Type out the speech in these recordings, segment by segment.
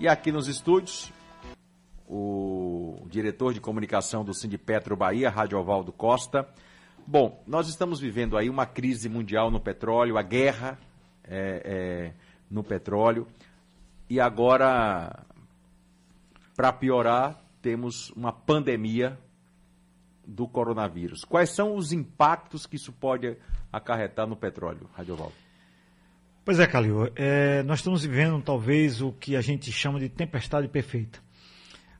E aqui nos estúdios, o diretor de comunicação do Sindipetro Bahia, Rádio Ovaldo Costa. Bom, nós estamos vivendo aí uma crise mundial no petróleo, a guerra é, é, no petróleo. E agora, para piorar, temos uma pandemia do coronavírus. Quais são os impactos que isso pode acarretar no petróleo, Radioval? Pois é, Calil, é, nós estamos vivendo talvez o que a gente chama de tempestade perfeita.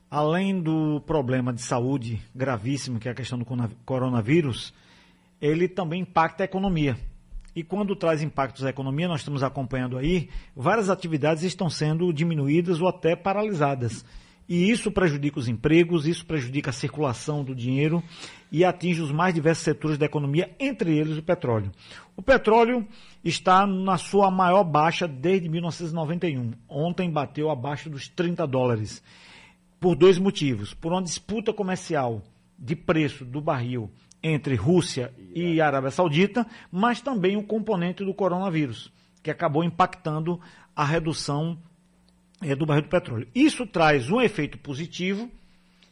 Além do problema de saúde gravíssimo, que é a questão do coronavírus, ele também impacta a economia. E quando traz impactos à economia, nós estamos acompanhando aí, várias atividades estão sendo diminuídas ou até paralisadas. E isso prejudica os empregos, isso prejudica a circulação do dinheiro e atinge os mais diversos setores da economia, entre eles o petróleo. O petróleo está na sua maior baixa desde 1991. Ontem bateu abaixo dos 30 dólares. Por dois motivos. Por uma disputa comercial de preço do barril entre Rússia e Arábia Saudita, mas também o componente do coronavírus, que acabou impactando a redução do barril do petróleo. Isso traz um efeito positivo,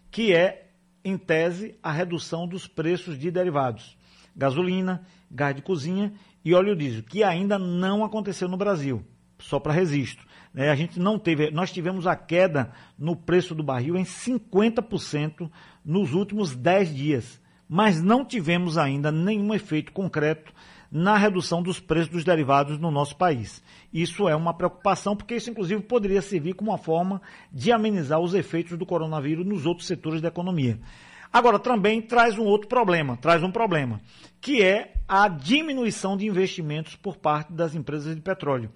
que é, em tese, a redução dos preços de derivados. Gasolina, gás de cozinha e óleo diesel, que ainda não aconteceu no Brasil, só para registro. Né? A gente não teve, nós tivemos a queda no preço do barril em 50% nos últimos 10 dias, mas não tivemos ainda nenhum efeito concreto na redução dos preços dos derivados no nosso país. Isso é uma preocupação, porque isso, inclusive, poderia servir como uma forma de amenizar os efeitos do coronavírus nos outros setores da economia. Agora, também traz um outro problema, traz um problema, que é a diminuição de investimentos por parte das empresas de petróleo.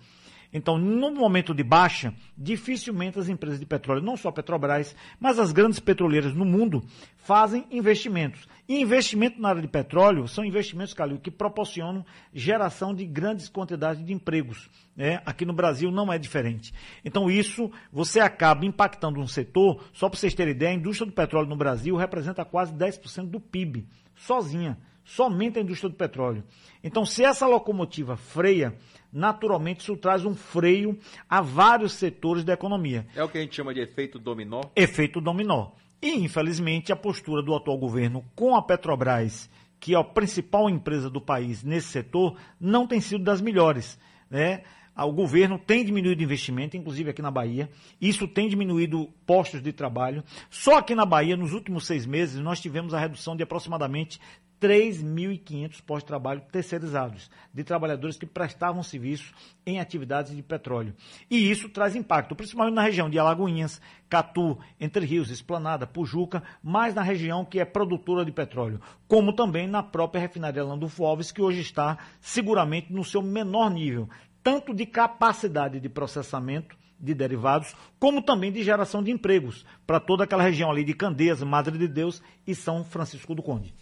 Então, no momento de baixa, dificilmente as empresas de petróleo, não só a Petrobras, mas as grandes petroleiras no mundo, fazem investimentos. E investimento na área de petróleo são investimentos, Calil, que proporcionam geração de grandes quantidades de empregos. Né? Aqui no Brasil não é diferente. Então, isso você acaba impactando um setor, só para vocês terem ideia, a indústria do petróleo no Brasil representa quase 10% do PIB, sozinha somente a indústria do petróleo. Então, se essa locomotiva freia, naturalmente isso traz um freio a vários setores da economia. É o que a gente chama de efeito dominó? Efeito dominó. E, infelizmente, a postura do atual governo com a Petrobras, que é a principal empresa do país nesse setor, não tem sido das melhores. Né? O governo tem diminuído investimento, inclusive aqui na Bahia. Isso tem diminuído postos de trabalho. Só aqui na Bahia, nos últimos seis meses, nós tivemos a redução de aproximadamente 3.500 postos de trabalho terceirizados, de trabalhadores que prestavam serviço em atividades de petróleo. E isso traz impacto, principalmente na região de Alagoinhas, Catu, Entre Rios, Esplanada, Pujuca, mas na região que é produtora de petróleo, como também na própria refinaria Landulfo Alves, que hoje está seguramente no seu menor nível, tanto de capacidade de processamento de derivados, como também de geração de empregos para toda aquela região ali de Candeias, Madre de Deus e São Francisco do Conde.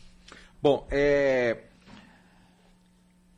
Bom, é...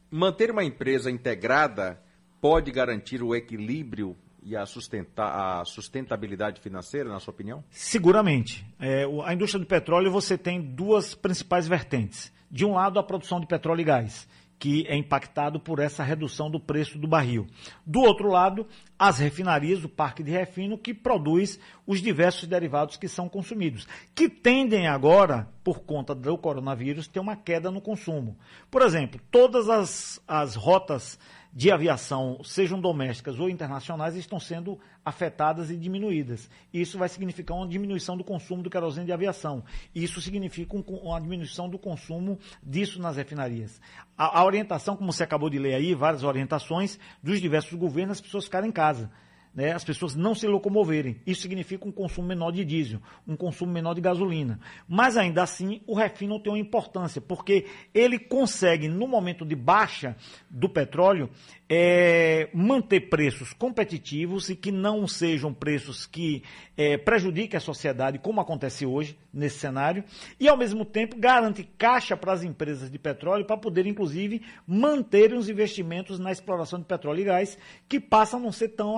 manter uma empresa integrada pode garantir o equilíbrio e a, a sustentabilidade financeira, na sua opinião? Seguramente. É, a indústria do petróleo você tem duas principais vertentes. De um lado, a produção de petróleo e gás que é impactado por essa redução do preço do barril. Do outro lado, as refinarias, o parque de refino, que produz os diversos derivados que são consumidos, que tendem agora, por conta do coronavírus, ter uma queda no consumo. Por exemplo, todas as, as rotas de aviação, sejam domésticas ou internacionais, estão sendo afetadas e diminuídas. Isso vai significar uma diminuição do consumo do querosene de aviação. Isso significa um, uma diminuição do consumo disso nas refinarias. A, a orientação, como você acabou de ler aí, várias orientações dos diversos governos, as pessoas ficarem em casa né, as pessoas não se locomoverem. Isso significa um consumo menor de diesel, um consumo menor de gasolina. Mas ainda assim, o refino tem uma importância, porque ele consegue, no momento de baixa do petróleo, é, manter preços competitivos e que não sejam preços que é, prejudiquem a sociedade, como acontece hoje nesse cenário, e ao mesmo tempo garante caixa para as empresas de petróleo para poder, inclusive, manterem os investimentos na exploração de petróleo e gás, que passam a não ser tão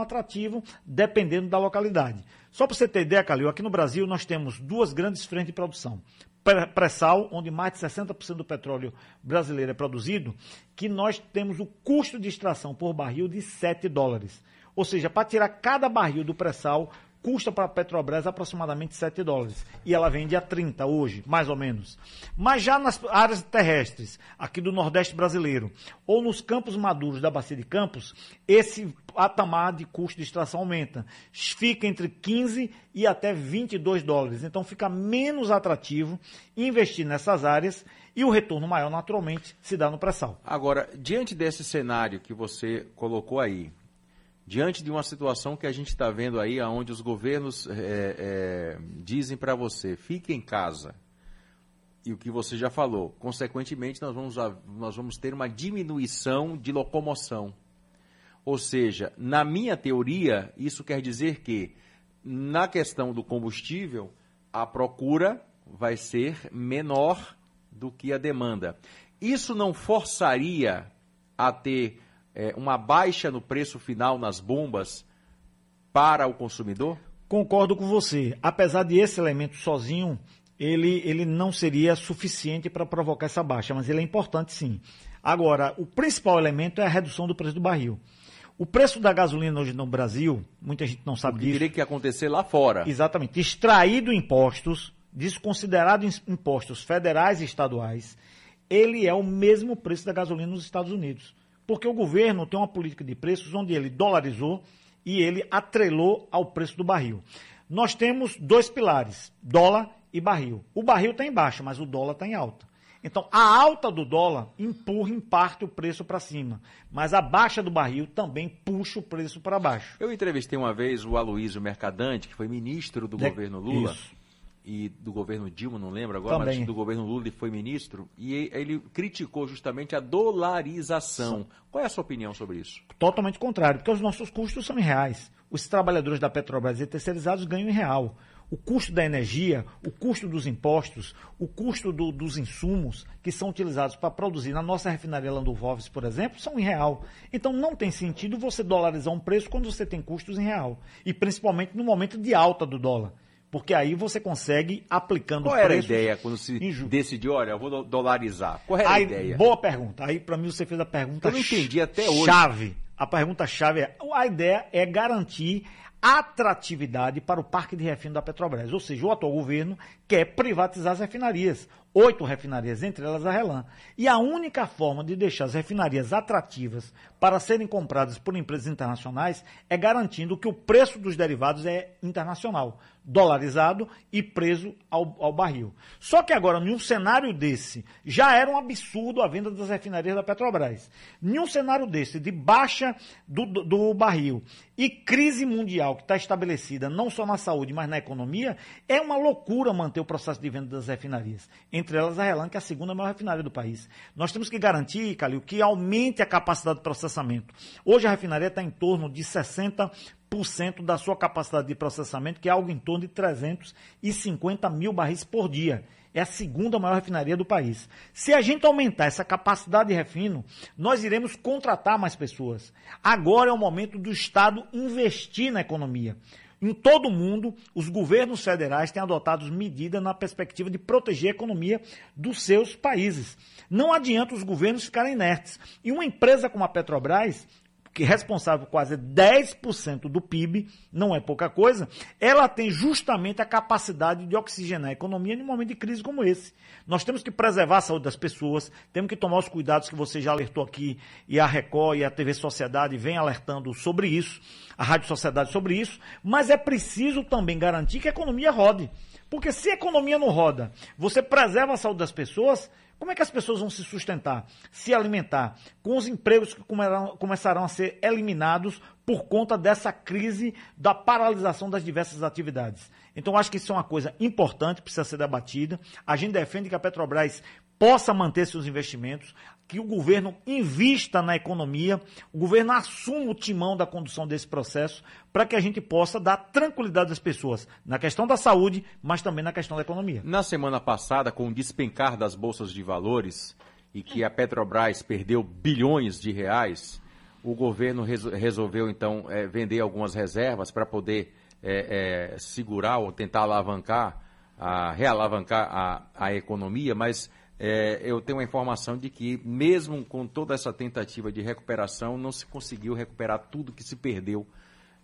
dependendo da localidade. Só para você ter ideia, Calil, aqui no Brasil nós temos duas grandes frentes de produção pré-sal, onde mais de 60% do petróleo brasileiro é produzido, que nós temos o custo de extração por barril de 7 dólares. Ou seja, para tirar cada barril do pré-sal, custa para a Petrobras aproximadamente 7 dólares. E ela vende a 30 hoje, mais ou menos. Mas já nas áreas terrestres, aqui do Nordeste brasileiro, ou nos campos maduros da Bacia de Campos, esse patamar de custo de extração aumenta. Fica entre 15 e até 22 dólares. Então fica menos atrativo investir nessas áreas e o retorno maior, naturalmente, se dá no pré-sal. Agora, diante desse cenário que você colocou aí, diante de uma situação que a gente está vendo aí, onde os governos é, é, dizem para você, fique em casa, e o que você já falou, consequentemente nós vamos, nós vamos ter uma diminuição de locomoção. Ou seja, na minha teoria, isso quer dizer que, na questão do combustível, a procura vai ser menor do que a demanda. Isso não forçaria a ter é, uma baixa no preço final nas bombas para o consumidor? Concordo com você. Apesar de esse elemento sozinho, ele, ele não seria suficiente para provocar essa baixa, mas ele é importante sim. Agora, o principal elemento é a redução do preço do barril. O preço da gasolina hoje no Brasil, muita gente não sabe o que disso. teria que acontecer lá fora. Exatamente. Extraído impostos, desconsiderado impostos federais e estaduais, ele é o mesmo preço da gasolina nos Estados Unidos. Porque o governo tem uma política de preços onde ele dolarizou e ele atrelou ao preço do barril. Nós temos dois pilares, dólar e barril. O barril está em baixa, mas o dólar está em alta. Então, a alta do dólar empurra em parte o preço para cima, mas a baixa do barril também puxa o preço para baixo. Eu entrevistei uma vez o Aloysio Mercadante, que foi ministro do governo Lula. Isso e do governo Dilma, não lembro agora, Também. mas do governo Lula ele foi ministro, e ele criticou justamente a dolarização. Sim. Qual é a sua opinião sobre isso? Totalmente contrário, porque os nossos custos são em reais. Os trabalhadores da Petrobras e terceirizados ganham em real. O custo da energia, o custo dos impostos, o custo do, dos insumos que são utilizados para produzir na nossa refinaria Landulfoves, por exemplo, são em real. Então não tem sentido você dolarizar um preço quando você tem custos em real. E principalmente no momento de alta do dólar. Porque aí você consegue aplicando Qual era a ideia quando se decidiu, olha, eu vou dolarizar? Qual era aí, a ideia? Boa pergunta. Aí, para mim, você fez a pergunta Eu não entendi até hoje. Chave. A pergunta chave é: a ideia é garantir atratividade para o parque de refino da Petrobras. Ou seja, o atual governo quer privatizar as refinarias. Oito refinarias, entre elas a Relan. E a única forma de deixar as refinarias atrativas para serem compradas por empresas internacionais é garantindo que o preço dos derivados é internacional dolarizado e preso ao, ao, barril. Só que agora, em um cenário desse, já era um absurdo a venda das refinarias da Petrobras. Em um cenário desse, de baixa do, do, do barril e crise mundial que está estabelecida não só na saúde, mas na economia, é uma loucura manter o processo de venda das refinarias. Elas a Relan, que é a segunda maior refinaria do país. Nós temos que garantir, Calil, que aumente a capacidade de processamento. Hoje a refinaria está em torno de 60 da sua capacidade de processamento, que é algo em torno de 350 mil barris por dia. É a segunda maior refinaria do país. Se a gente aumentar essa capacidade de refino, nós iremos contratar mais pessoas. Agora é o momento do Estado investir na economia. Em todo o mundo, os governos federais têm adotado medidas na perspectiva de proteger a economia dos seus países. Não adianta os governos ficarem inertes. E uma empresa como a Petrobras, que é responsável por quase 10% do PIB, não é pouca coisa, ela tem justamente a capacidade de oxigenar a economia em um momento de crise como esse. Nós temos que preservar a saúde das pessoas, temos que tomar os cuidados que você já alertou aqui, e a Record e a TV Sociedade vem alertando sobre isso, a Rádio Sociedade sobre isso, mas é preciso também garantir que a economia rode. Porque se a economia não roda, você preserva a saúde das pessoas, como é que as pessoas vão se sustentar, se alimentar, com os empregos que começarão a ser eliminados por conta dessa crise da paralisação das diversas atividades? Então, acho que isso é uma coisa importante, precisa ser debatida. A gente defende que a Petrobras possa manter seus investimentos, que o governo invista na economia, o governo assuma o timão da condução desse processo, para que a gente possa dar tranquilidade às pessoas na questão da saúde, mas também na questão da economia. Na semana passada, com o despencar das bolsas de valores e que a Petrobras perdeu bilhões de reais, o governo resolveu então é, vender algumas reservas para poder é, é, segurar ou tentar alavancar, a, realavancar a, a economia, mas é, eu tenho a informação de que, mesmo com toda essa tentativa de recuperação, não se conseguiu recuperar tudo que se perdeu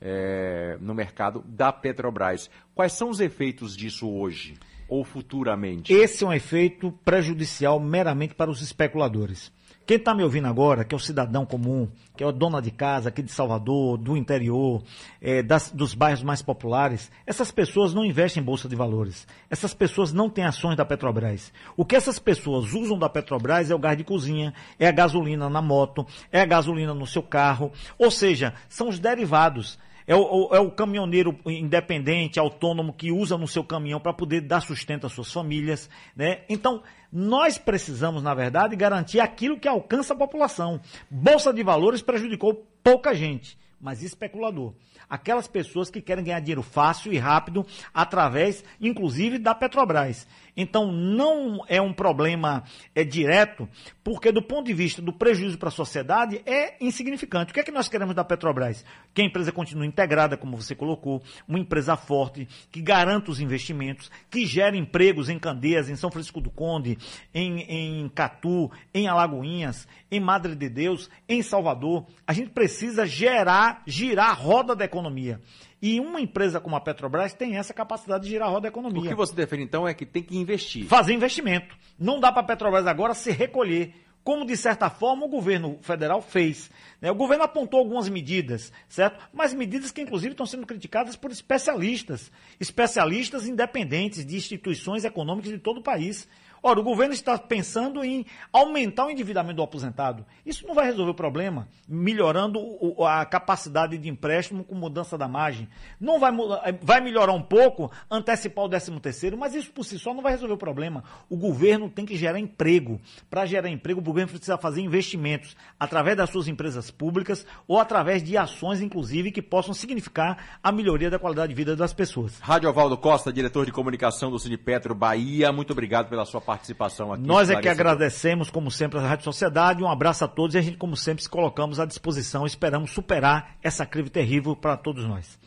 é, no mercado da Petrobras. Quais são os efeitos disso hoje ou futuramente? Esse é um efeito prejudicial meramente para os especuladores. Quem está me ouvindo agora, que é o cidadão comum, que é a dona de casa aqui de Salvador, do interior, é, das, dos bairros mais populares, essas pessoas não investem em bolsa de valores. Essas pessoas não têm ações da Petrobras. O que essas pessoas usam da Petrobras é o gás de cozinha, é a gasolina na moto, é a gasolina no seu carro, ou seja, são os derivados. É o, é o, caminhoneiro independente, autônomo, que usa no seu caminhão para poder dar sustento às suas famílias. Né? Então, nós precisamos, na verdade, garantir aquilo que alcança a população. Bolsa de valores prejudicou pouca gente, mas especulador aquelas pessoas que querem ganhar dinheiro fácil e rápido através, inclusive, da Petrobras. Então, não é um problema é, direto, porque do ponto de vista do prejuízo para a sociedade é insignificante. O que é que nós queremos da Petrobras? Que a empresa continue integrada, como você colocou, uma empresa forte, que garanta os investimentos, que gere empregos em Candeias, em São Francisco do Conde, em, em Catu, em Alagoinhas, em Madre de Deus, em Salvador. A gente precisa gerar, girar a roda da economia. E uma empresa como a Petrobras tem essa capacidade de girar a roda da economia. O que você defende, então, é que tem que investir. Fazer investimento. Não dá para a Petrobras agora se recolher como de certa forma o governo federal fez. Né? O governo apontou algumas medidas, certo? Mas medidas que inclusive estão sendo criticadas por especialistas, especialistas independentes de instituições econômicas de todo o país. Ora, o governo está pensando em aumentar o endividamento do aposentado. Isso não vai resolver o problema, melhorando a capacidade de empréstimo com mudança da margem. Não vai, eh, vai melhorar um pouco, antecipar o 13 terceiro, mas isso por si só não vai resolver o problema. O governo tem que gerar emprego. Para gerar emprego, o governo precisa fazer investimentos através das suas empresas públicas ou através de ações, inclusive, que possam significar a melhoria da qualidade de vida das pessoas. Rádio Ovaldo Costa, diretor de comunicação do Sinipetro Bahia, muito obrigado pela sua participação aqui. Nós é que agradecemos, como sempre, a Rádio Sociedade. Um abraço a todos e a gente, como sempre, se colocamos à disposição. Esperamos superar essa crise terrível para todos nós.